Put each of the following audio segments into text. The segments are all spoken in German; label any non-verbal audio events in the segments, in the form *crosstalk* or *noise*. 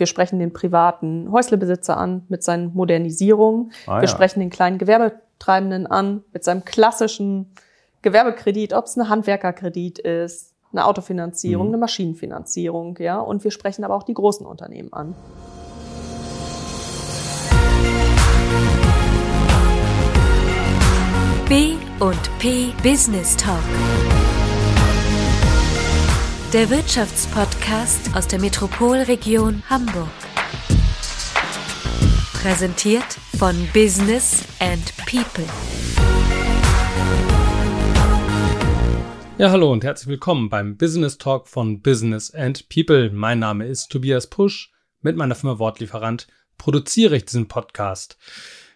wir sprechen den privaten Häuslebesitzer an mit seinen Modernisierungen. Ah, wir ja. sprechen den kleinen Gewerbetreibenden an mit seinem klassischen Gewerbekredit, ob es ein Handwerkerkredit ist, eine Autofinanzierung, Mhm. eine Maschinenfinanzierung, ja. Und wir sprechen aber auch die großen Unternehmen an. B und P Business Talk. Der Wirtschaftspodcast aus der Metropolregion Hamburg. Präsentiert von Business and People. Ja, hallo und herzlich willkommen beim Business Talk von Business and People. Mein Name ist Tobias Pusch. Mit meiner Firma Wortlieferant produziere ich diesen Podcast.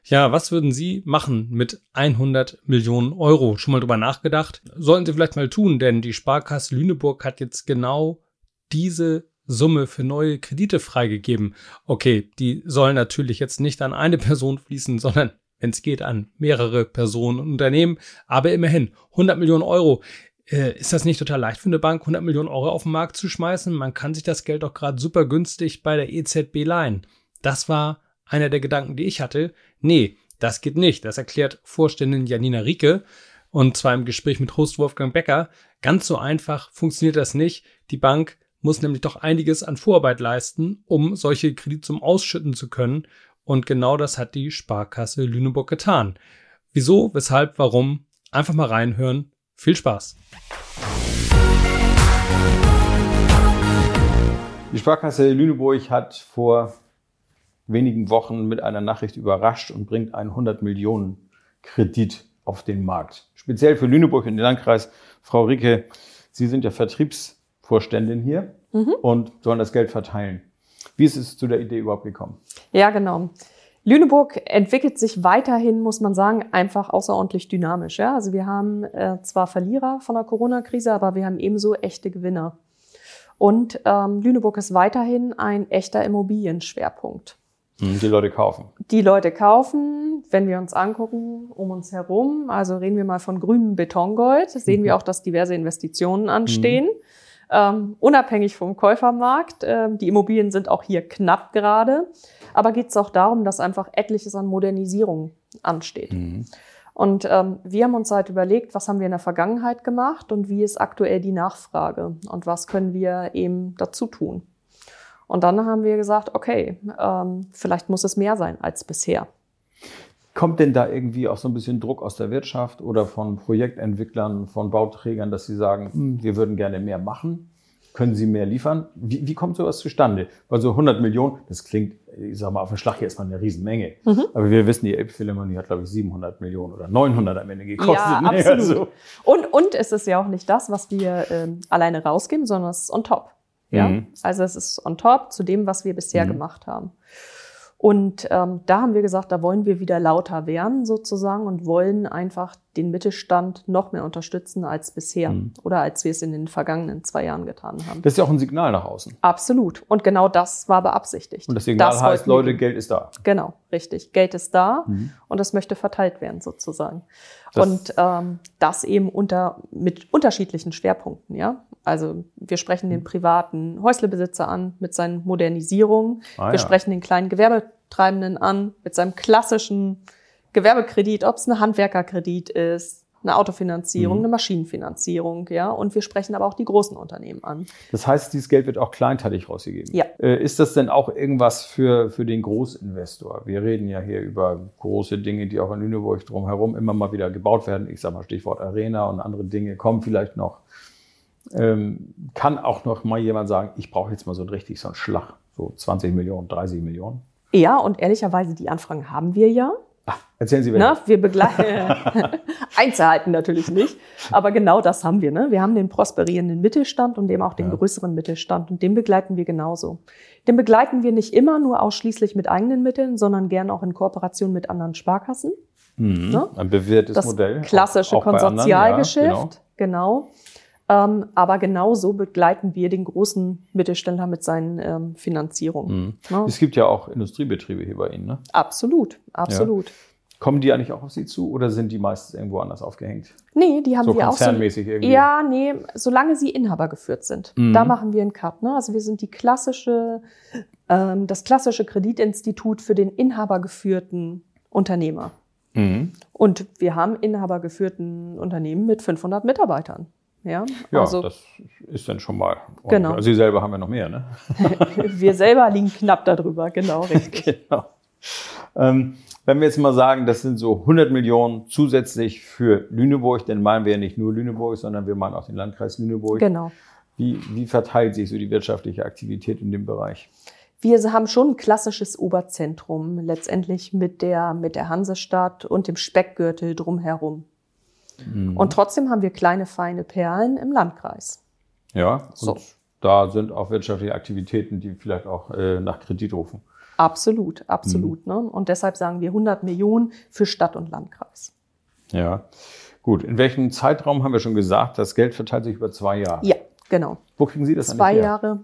Ja, was würden Sie machen mit 100 Millionen Euro? Schon mal drüber nachgedacht? Sollten Sie vielleicht mal tun, denn die Sparkasse Lüneburg hat jetzt genau diese Summe für neue Kredite freigegeben. Okay, die sollen natürlich jetzt nicht an eine Person fließen, sondern wenn es geht, an mehrere Personen und Unternehmen. Aber immerhin, 100 Millionen Euro. Äh, ist das nicht total leicht für eine Bank, 100 Millionen Euro auf den Markt zu schmeißen? Man kann sich das Geld doch gerade super günstig bei der EZB leihen. Das war einer der Gedanken, die ich hatte. Nee, das geht nicht. Das erklärt Vorständin Janina Rieke und zwar im Gespräch mit Host Wolfgang Becker. Ganz so einfach funktioniert das nicht. Die Bank muss nämlich doch einiges an Vorarbeit leisten, um solche Kreditsummen ausschütten zu können. Und genau das hat die Sparkasse Lüneburg getan. Wieso, weshalb, warum? Einfach mal reinhören. Viel Spaß. Die Sparkasse Lüneburg hat vor wenigen Wochen mit einer Nachricht überrascht und bringt einen 100 Millionen Kredit auf den Markt. Speziell für Lüneburg und den Landkreis. Frau Ricke, Sie sind ja Vertriebsvorständin hier und sollen das Geld verteilen. Wie ist es zu der Idee überhaupt gekommen? Ja, genau. Lüneburg entwickelt sich weiterhin, muss man sagen, einfach außerordentlich dynamisch. Ja? Also wir haben äh, zwar Verlierer von der Corona-Krise, aber wir haben ebenso echte Gewinner. Und ähm, Lüneburg ist weiterhin ein echter Immobilienschwerpunkt. Hm, Die Leute kaufen. Die Leute kaufen, wenn wir uns angucken, um uns herum, also reden wir mal von grünem Betongold, sehen wir auch, dass diverse Investitionen anstehen. Ähm, unabhängig vom Käufermarkt. Ähm, die Immobilien sind auch hier knapp gerade. Aber geht es auch darum, dass einfach etliches an Modernisierung ansteht. Und ähm, wir haben uns halt überlegt, was haben wir in der Vergangenheit gemacht und wie ist aktuell die Nachfrage und was können wir eben dazu tun. Und dann haben wir gesagt, okay, ähm, vielleicht muss es mehr sein als bisher. Kommt denn da irgendwie auch so ein bisschen Druck aus der Wirtschaft oder von Projektentwicklern, von Bauträgern, dass sie sagen, hm, wir würden gerne mehr machen? Können Sie mehr liefern? Wie, wie kommt sowas zustande? Weil so 100 Millionen, das klingt, ich sag mal, auf den Schlag hier ist man eine Riesenmenge. Aber wir wissen, die Elbphilharmonie hat, glaube ich, 700 Millionen oder 900 am Ende gekostet. Ja, *laughs* absolut. Also, Und, und es ist ja auch nicht das, was wir ähm, alleine rausgeben, sondern es ist on top. Ja? Mhm. Also es ist on top zu dem, was wir bisher gemacht haben. Und ähm, da haben wir gesagt, da wollen wir wieder lauter werden sozusagen und wollen einfach den Mittelstand noch mehr unterstützen als bisher Mhm. oder als wir es in den vergangenen zwei Jahren getan haben. das ist ja auch ein Signal nach außen. Absolut. Und genau das war beabsichtigt. Und das Signal Das heißt. Leute, Geld ist da. Genau, richtig. Geld ist da Mhm. und es möchte verteilt werden sozusagen. Das- und ähm, das eben unter mit unterschiedlichen Schwerpunkten, ja. Also wir sprechen den privaten Häuslebesitzer an mit seinen Modernisierungen. Ah, wir ja. sprechen den kleinen Gewerbetreibenden an mit seinem klassischen Gewerbekredit, ob es ein Handwerkerkredit ist, eine Autofinanzierung, Mhm. eine Maschinenfinanzierung, ja. Und wir sprechen aber auch die großen Unternehmen an. Das heißt, dieses Geld wird auch kleinteilig rausgegeben. Ja. Äh, Ist das denn auch irgendwas für, für den Großinvestor? Wir reden ja hier über große Dinge, die auch in Lüneburg drumherum immer mal wieder gebaut werden. Ich sage mal Stichwort Arena und andere Dinge kommen vielleicht noch. Ähm, kann auch noch mal jemand sagen, ich brauche jetzt mal so richtig so einen Schlag, so 20 Millionen, 30 Millionen? Ja, und ehrlicherweise, die Anfragen haben wir ja. Ah, erzählen Sie, Ne? Wir begleiten *laughs* Einzelheiten natürlich nicht, aber genau das haben wir. Ne? Wir haben den prosperierenden Mittelstand und eben auch den Ja. größeren Mittelstand und den begleiten wir genauso. Den begleiten wir nicht immer nur ausschließlich mit eigenen Mitteln, sondern gern auch in Kooperation mit anderen Sparkassen. Mhm. Ne? Ein bewährtes Das Modell. klassische Auch- auch bei anderen, Konsortialgeschäft, Ja, genau. genau. Ähm, aber genauso begleiten wir den großen Mittelständler mit seinen ähm, Finanzierungen. Mhm. Ne? Es gibt ja auch Industriebetriebe hier bei Ihnen. Ne? Absolut, absolut. Kommen die eigentlich auch auf Sie zu oder sind die meistens irgendwo anders aufgehängt? Nee, die haben So wir auch so. konzernmäßig irgendwie. Ja, nee, solange sie Inhaber geführt sind. Mhm. Da machen wir einen Cut. Ne? Also wir sind die klassische, ähm, das klassische Kreditinstitut für den inhabergeführten Unternehmer. Mhm. Und wir haben inhabergeführten Unternehmen mit 500 Mitarbeitern. Ja, Ja, also das ist dann schon mal. ordentlich. Genau. Also Sie selber haben ja noch mehr, ne? *laughs* wir selber liegen knapp darüber, genau, richtig. *laughs* Genau. Ähm, wenn wir jetzt mal sagen, das sind so 100 Millionen zusätzlich für Lüneburg, dann meinen wir ja nicht nur Lüneburg, sondern wir meinen auch den Landkreis Lüneburg. Genau. Wie, wie verteilt sich so die wirtschaftliche Aktivität in dem Bereich? Wir haben schon ein klassisches Oberzentrum, letztendlich mit der, mit der Hansestadt und dem Speckgürtel drumherum. Mhm. Und trotzdem haben wir kleine, feine Perlen im Landkreis. Ja, und So. da sind auch wirtschaftliche Aktivitäten, die vielleicht auch äh, nach Kredit rufen. Absolut, absolut. Ne? Und deshalb sagen wir 100 Millionen für Stadt und Landkreis. Ja, gut. In welchem Zeitraum haben wir schon gesagt, das Geld verteilt sich über zwei Jahre? Ja, genau. Wo kriegen Sie das Zwei? Jahre.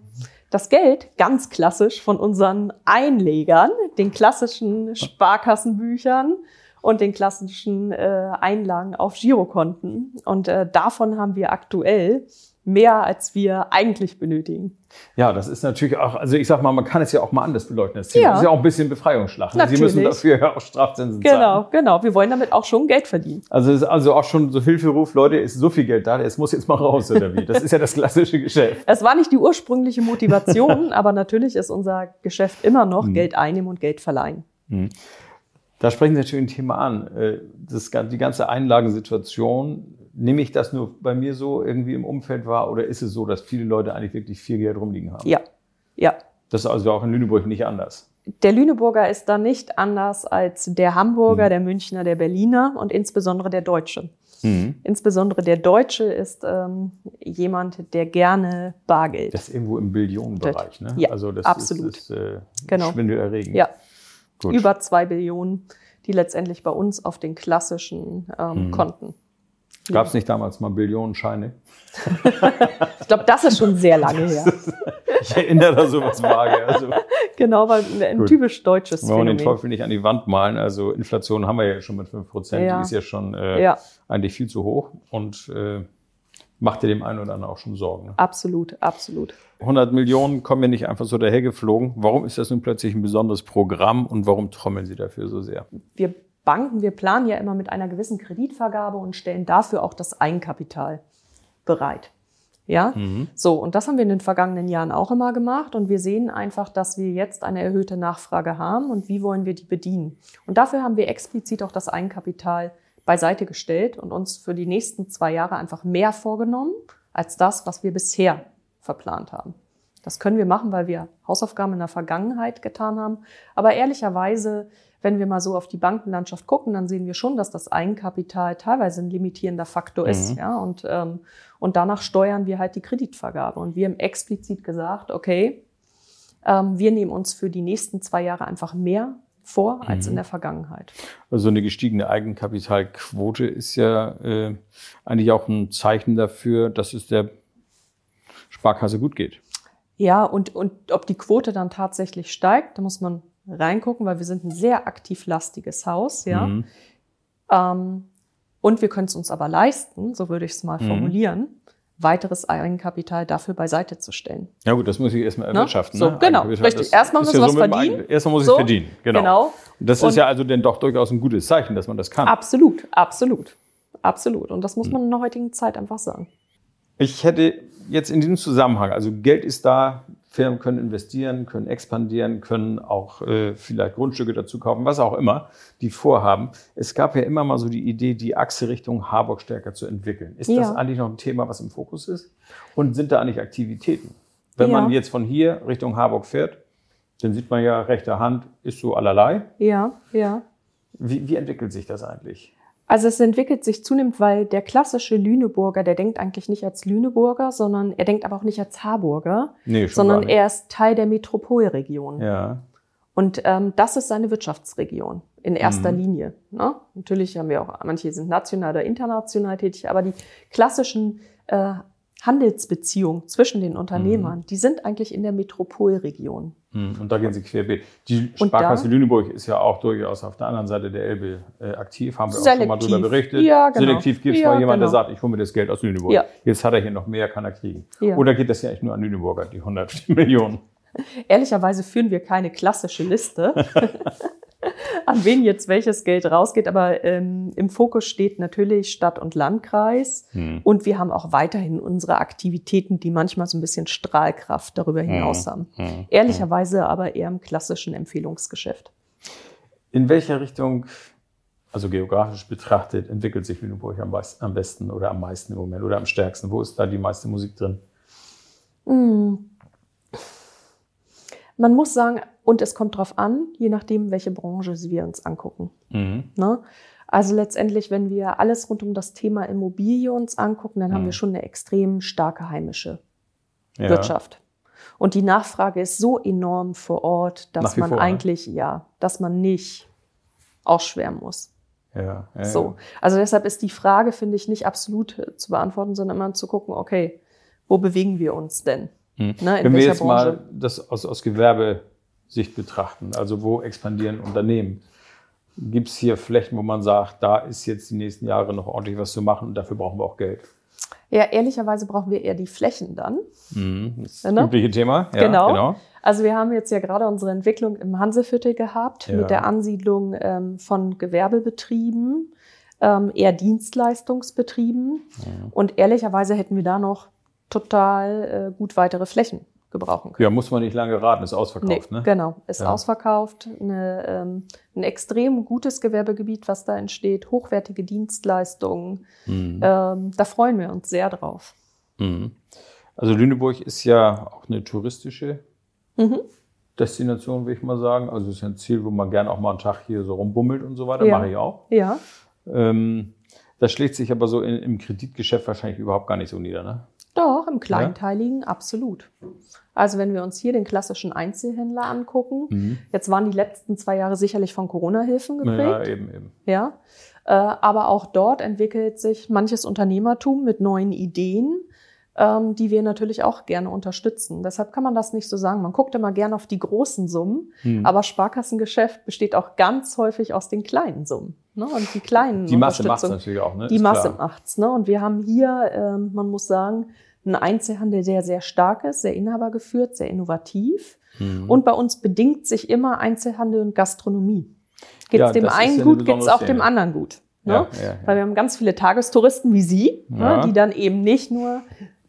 Das Geld, ganz klassisch von unseren Einlegern, den klassischen Sparkassenbüchern und den klassischen äh, Einlagen auf Girokonten. Und äh, davon haben wir aktuell mehr, als wir eigentlich benötigen. Ja, das ist natürlich auch, also ich sag mal, man kann es ja auch mal anders beleuchten. Das Ja. Das ist ja auch ein bisschen Befreiungsschlag. ne? Sie Natürlich. müssen dafür ja auch Strafzinsen zahlen. Genau, genau. Wir wollen damit auch schon Geld verdienen. Also es ist also auch schon so Hilferuf, Leute, ist so viel Geld da, es muss jetzt mal raus, oder wie? Das ist ja das klassische Geschäft. Es war nicht die ursprüngliche Motivation, *laughs* aber natürlich ist unser Geschäft immer noch Mhm. Geld einnehmen und Geld verleihen. Da sprechen Sie natürlich ein Thema an. Äh, Das, die ganze Einlagensituation, nehme ich das nur bei mir so irgendwie im Umfeld wahr oder ist es so, dass viele Leute eigentlich wirklich viel Geld rumliegen haben? Ja, ja. Das ist also auch in Lüneburg nicht anders. Der Lüneburger ist da nicht anders als der Hamburger, Mhm. der Münchner, der Berliner und insbesondere der Deutsche. Mhm. Insbesondere der Deutsche ist ähm, jemand, der gerne Bargeld. Das ist irgendwo im Billionenbereich, ne? Ja, also das absolut. ist, ist äh, Genau. schwindelerregend. ja, Gut. über zwei Billionen, die letztendlich bei uns auf den klassischen ähm, Mhm. Konten. Gab es nicht damals mal Billionenscheine? Ich glaube, das ist schon sehr lange her. Ich erinnere da sowas vage. Also genau, weil ein Gut. typisch deutsches wollen wir den Phänomen. Teufel nicht an die Wand malen. Also Inflation haben wir ja schon mit 5%. Ja. Die ist ja schon äh, Ja. eigentlich viel zu hoch und äh, macht dir dem einen oder anderen auch schon Sorgen. Ne? Absolut, absolut. 100 Millionen kommen ja nicht einfach so dahergeflogen. Warum ist das nun plötzlich ein besonderes Programm und warum trommeln Sie dafür so sehr? wir Banken, wir planen ja immer mit einer gewissen Kreditvergabe und stellen dafür auch das Eigenkapital bereit. Ja, so. Und das haben wir in den vergangenen Jahren auch immer gemacht. Und wir sehen einfach, dass wir jetzt eine erhöhte Nachfrage haben und wie wollen wir die bedienen. Und dafür haben wir explizit auch das Eigenkapital beiseite gestellt und uns für die nächsten zwei Jahre einfach mehr vorgenommen als das, was wir bisher verplant haben. Das können wir machen, weil wir Hausaufgaben in der Vergangenheit getan haben. Aber ehrlicherweise, wenn wir mal so auf die Bankenlandschaft gucken, dann sehen wir schon, dass das Eigenkapital teilweise ein limitierender Faktor ist. Mhm. Ja, und, ähm, und danach steuern wir halt die Kreditvergabe. Und wir haben explizit gesagt, okay, ähm, wir nehmen uns für die nächsten zwei Jahre einfach mehr vor als Mhm. in der Vergangenheit. Also eine gestiegene Eigenkapitalquote ist ja äh, eigentlich auch ein Zeichen dafür, dass es der Sparkasse gut geht. Ja, und, und ob die Quote dann tatsächlich steigt, da muss man reingucken, weil wir sind ein sehr aktiv lastiges Haus, ja. Mhm. Ähm, und wir können es uns aber leisten, so würde ich es mal Mhm. formulieren, weiteres Eigenkapital dafür beiseite zu stellen. Ja gut, das muss ich erstmal Ne? erwirtschaften. So, ne? genau, richtig. das Erstmal muss man was so verdienen. Erstmal muss So, ich verdienen, genau. genau. Das Und- ist ja also dann doch durchaus ein gutes Zeichen, dass man das kann. Absolut, absolut, absolut. Und das muss man in der heutigen Zeit einfach sagen. Ich hätte jetzt in diesem Zusammenhang, also Geld ist da, Firmen können investieren, können expandieren, können auch äh, vielleicht Grundstücke dazu kaufen, was auch immer die vorhaben. Es gab ja immer mal so die Idee, die Achse Richtung Harburg stärker zu entwickeln. Ist das Ja. eigentlich noch ein Thema, was im Fokus ist? Und sind da eigentlich Aktivitäten? Wenn Ja. man jetzt von hier Richtung Harburg fährt, dann sieht man ja, rechte Hand ist so allerlei. Ja, ja. Wie, wie entwickelt sich das eigentlich? Also es entwickelt sich zunehmend, weil der klassische Lüneburger, der denkt eigentlich nicht als Lüneburger, sondern er denkt aber auch nicht als Harburger, Nee, sondern er ist Teil der Metropolregion. Ja. Und ähm, das ist seine Wirtschaftsregion in erster Mhm. Linie. Ne? Natürlich haben wir auch, manche sind national oder international tätig, aber die klassischen äh, Handelsbeziehungen zwischen den Unternehmern, die sind eigentlich in der Metropolregion. Hm, Und da gehen Sie querbeet. Die Sparkasse da- Lüneburg ist ja auch durchaus auf der anderen Seite der Elbe äh, aktiv. Haben wir auch schon mal Selektiv. drüber berichtet. Ja, genau. Selektiv gibt es Ja, mal jemanden, genau. der sagt, ich hole mir das Geld aus Lüneburg. Ja. Jetzt hat er hier noch mehr, kann er kriegen. Ja. Oder geht das ja echt nur an Lüneburger, die 100 *laughs* Millionen? Ehrlicherweise führen wir keine klassische Liste, *laughs* an wen jetzt welches Geld rausgeht, aber ähm, im Fokus steht natürlich Stadt und Landkreis. Hm. Und wir haben auch weiterhin unsere Aktivitäten, die manchmal so ein bisschen Strahlkraft darüber hinaus haben. Hm. Ehrlicherweise aber eher im klassischen Empfehlungsgeschäft. In welcher Richtung, also geografisch betrachtet, entwickelt sich Lüneburg am, am besten oder am meisten im Moment oder am stärksten? Wo ist da die meiste Musik drin? Man muss sagen, und es kommt drauf an, je nachdem, welche Branche wir uns angucken. Mhm. Ne? Also letztendlich, wenn wir alles rund um das Thema Immobilie uns angucken, dann haben Mhm. wir schon eine extrem starke heimische Ja. Wirtschaft. Und die Nachfrage ist so enorm vor Ort, dass man vor, ne? eigentlich, ja, dass man nicht ausschwärmen muss. Ja, ja, So. Also deshalb ist die Frage, finde ich, nicht absolut äh, zu beantworten, sondern immer zu gucken, okay, wo bewegen wir uns denn? Hm. Ne, Wenn wir jetzt Branche? mal das aus, aus Gewerbesicht betrachten, also wo expandieren Unternehmen? Gibt es hier Flächen, wo man sagt, da ist jetzt die nächsten Jahre noch ordentlich was zu machen und dafür brauchen wir auch Geld? Ja, ehrlicherweise brauchen wir eher die Flächen dann. Das ist das Ne? übliche Thema. Ja, Genau. Also wir haben jetzt ja gerade unsere Entwicklung im Hanseviertel gehabt Ja. mit der Ansiedlung ähm, von Gewerbebetrieben, ähm, eher Dienstleistungsbetrieben. Und ehrlicherweise hätten wir da noch total äh, gut weitere Flächen gebrauchen können. Ja, muss man nicht lange raten, ist ausverkauft. Nee, ne? Genau, ist Ja. ausverkauft. Eine, ähm, ein extrem gutes Gewerbegebiet, was da entsteht, hochwertige Dienstleistungen. Mhm. Ähm, da freuen wir uns sehr drauf. Mhm. Also Lüneburg ist ja auch eine touristische Mhm. Destination, würde ich mal sagen. Also es ist ein Ziel, wo man gerne auch mal einen Tag hier so rumbummelt und so weiter. Ja. Mache ich auch. Ja, Ähm, das schlägt sich aber so in, im Kreditgeschäft wahrscheinlich überhaupt gar nicht so nieder, ne? Im Kleinteiligen absolut. Also wenn wir uns hier den klassischen Einzelhändler angucken, Mhm. jetzt waren die letzten zwei Jahre sicherlich von Corona-Hilfen Ja, geprägt. eben, eben. Ja, äh, aber auch dort entwickelt sich manches Unternehmertum mit neuen Ideen, ähm, die wir natürlich auch gerne unterstützen. Deshalb kann man das nicht so sagen. Man guckt immer gerne auf die großen Summen, Hm. aber Sparkassengeschäft besteht auch ganz häufig aus den kleinen Summen. Ne? Und die kleinen Die Masse macht es natürlich auch, ne? die Ist Masse klar. macht's. Ne? Und wir haben hier, ähm, man muss sagen, einen Einzelhandel, der sehr stark ist, sehr inhabergeführt, sehr innovativ. Mhm. Und bei uns bedingt sich immer Einzelhandel und Gastronomie. Geht's Ja, dem einen ja gut, geht's besondere auch dem anderen gut. Ne? Ja. Weil wir haben ganz viele Tagestouristen wie Sie, ne, die dann eben nicht nur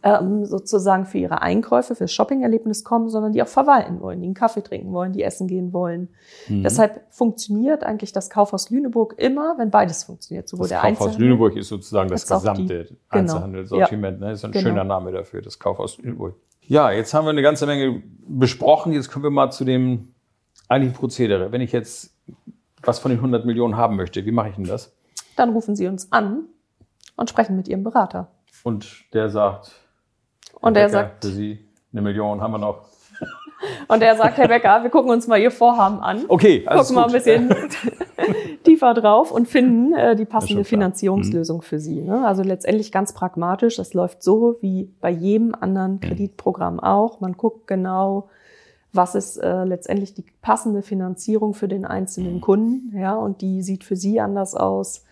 ähm, sozusagen für ihre Einkäufe, fürs Shoppingerlebnis kommen, sondern die auch verwalten wollen, die einen Kaffee trinken wollen, die essen gehen wollen. Mhm. Deshalb funktioniert eigentlich das Kaufhaus Lüneburg immer, wenn beides funktioniert. Sowohl das Kaufhaus Einzelhandel- Lüneburg ist sozusagen das die- gesamte genau. Einzelhandelssortiment. Ne? Ist ein Genau. schöner Name dafür, das Kaufhaus Lüneburg. Ja, jetzt haben wir eine ganze Menge besprochen. Jetzt kommen wir mal zu dem eigentlichen Prozedere. Wenn ich jetzt was von den 100 Millionen haben möchte, wie mache ich denn das? Dann rufen Sie uns an und sprechen mit Ihrem Berater. Und der sagt, Und Herr er sagt, für Sie eine Million haben wir noch. *laughs* und er sagt, Herr Becker, wir gucken uns mal Ihr Vorhaben an. Okay, alles gucken mal ein bisschen *laughs* *laughs* tiefer drauf und finden äh, die passende klar. Mhm. Finanzierungslösung für Sie. Ne? Also letztendlich ganz pragmatisch. Das läuft so wie bei jedem anderen Mhm. Kreditprogramm auch. Man guckt genau, was ist äh, letztendlich die passende Finanzierung für den einzelnen Mhm. Kunden. Ja, und die sieht für Sie anders aus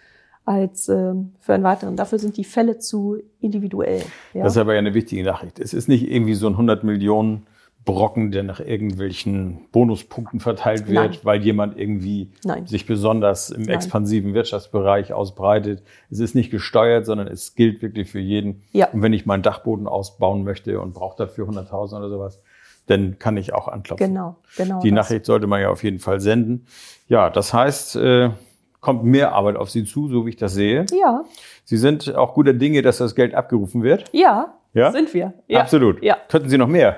als ähm, für einen weiteren. Dafür sind die Fälle zu individuell. Ja? Das ist aber ja eine wichtige Nachricht. Es ist nicht irgendwie so ein 100 Millionen Brocken, der nach irgendwelchen Bonuspunkten verteilt wird, Nein. weil jemand irgendwie Nein. sich besonders im Nein. expansiven Wirtschaftsbereich ausbreitet. Es ist nicht gesteuert, sondern es gilt wirklich für jeden. Ja. Und wenn ich meinen Dachboden ausbauen möchte und brauche dafür 100.000 oder sowas, dann kann ich auch anklopfen. Genau, genau. Die das. Nachricht sollte man ja auf jeden Fall senden. Ja, das heißt, äh, kommt mehr Arbeit auf Sie zu, so wie ich das sehe. Ja, Sie sind auch guter Dinge, dass das Geld abgerufen wird. ja, Ja? sind wir. Ja. Absolut. Ja. Könnten Sie noch mehr?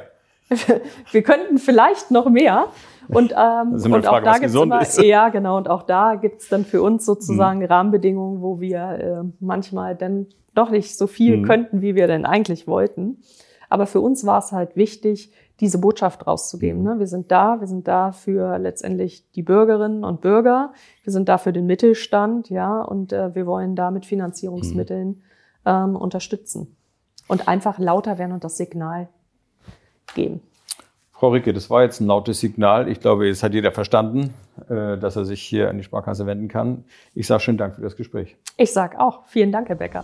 *laughs* Wir könnten vielleicht noch mehr. Und, ähm, *laughs* und Frage, auch da gibt's immer, ist. Ja genau, und auch da gibt's dann für uns sozusagen Rahmenbedingungen, wo wir äh, manchmal dann doch nicht so viel Mhm. könnten, wie wir denn eigentlich wollten. Aber für uns war es halt wichtig, diese Botschaft rauszugeben. Mhm. Ne? Wir sind da, wir sind da für letztendlich die Bürgerinnen und Bürger, wir sind da für den Mittelstand, ja, und äh, wir wollen da mit Finanzierungsmitteln Mhm. ähm, unterstützen. und einfach lauter werden und das Signal geben. Frau Ricke, das war jetzt ein lautes Signal. Ich glaube, jetzt hat jeder verstanden, äh, dass er sich hier an die Sparkasse wenden kann. Ich sage schönen Dank für das Gespräch. Ich sage auch vielen Dank, Herr Becker.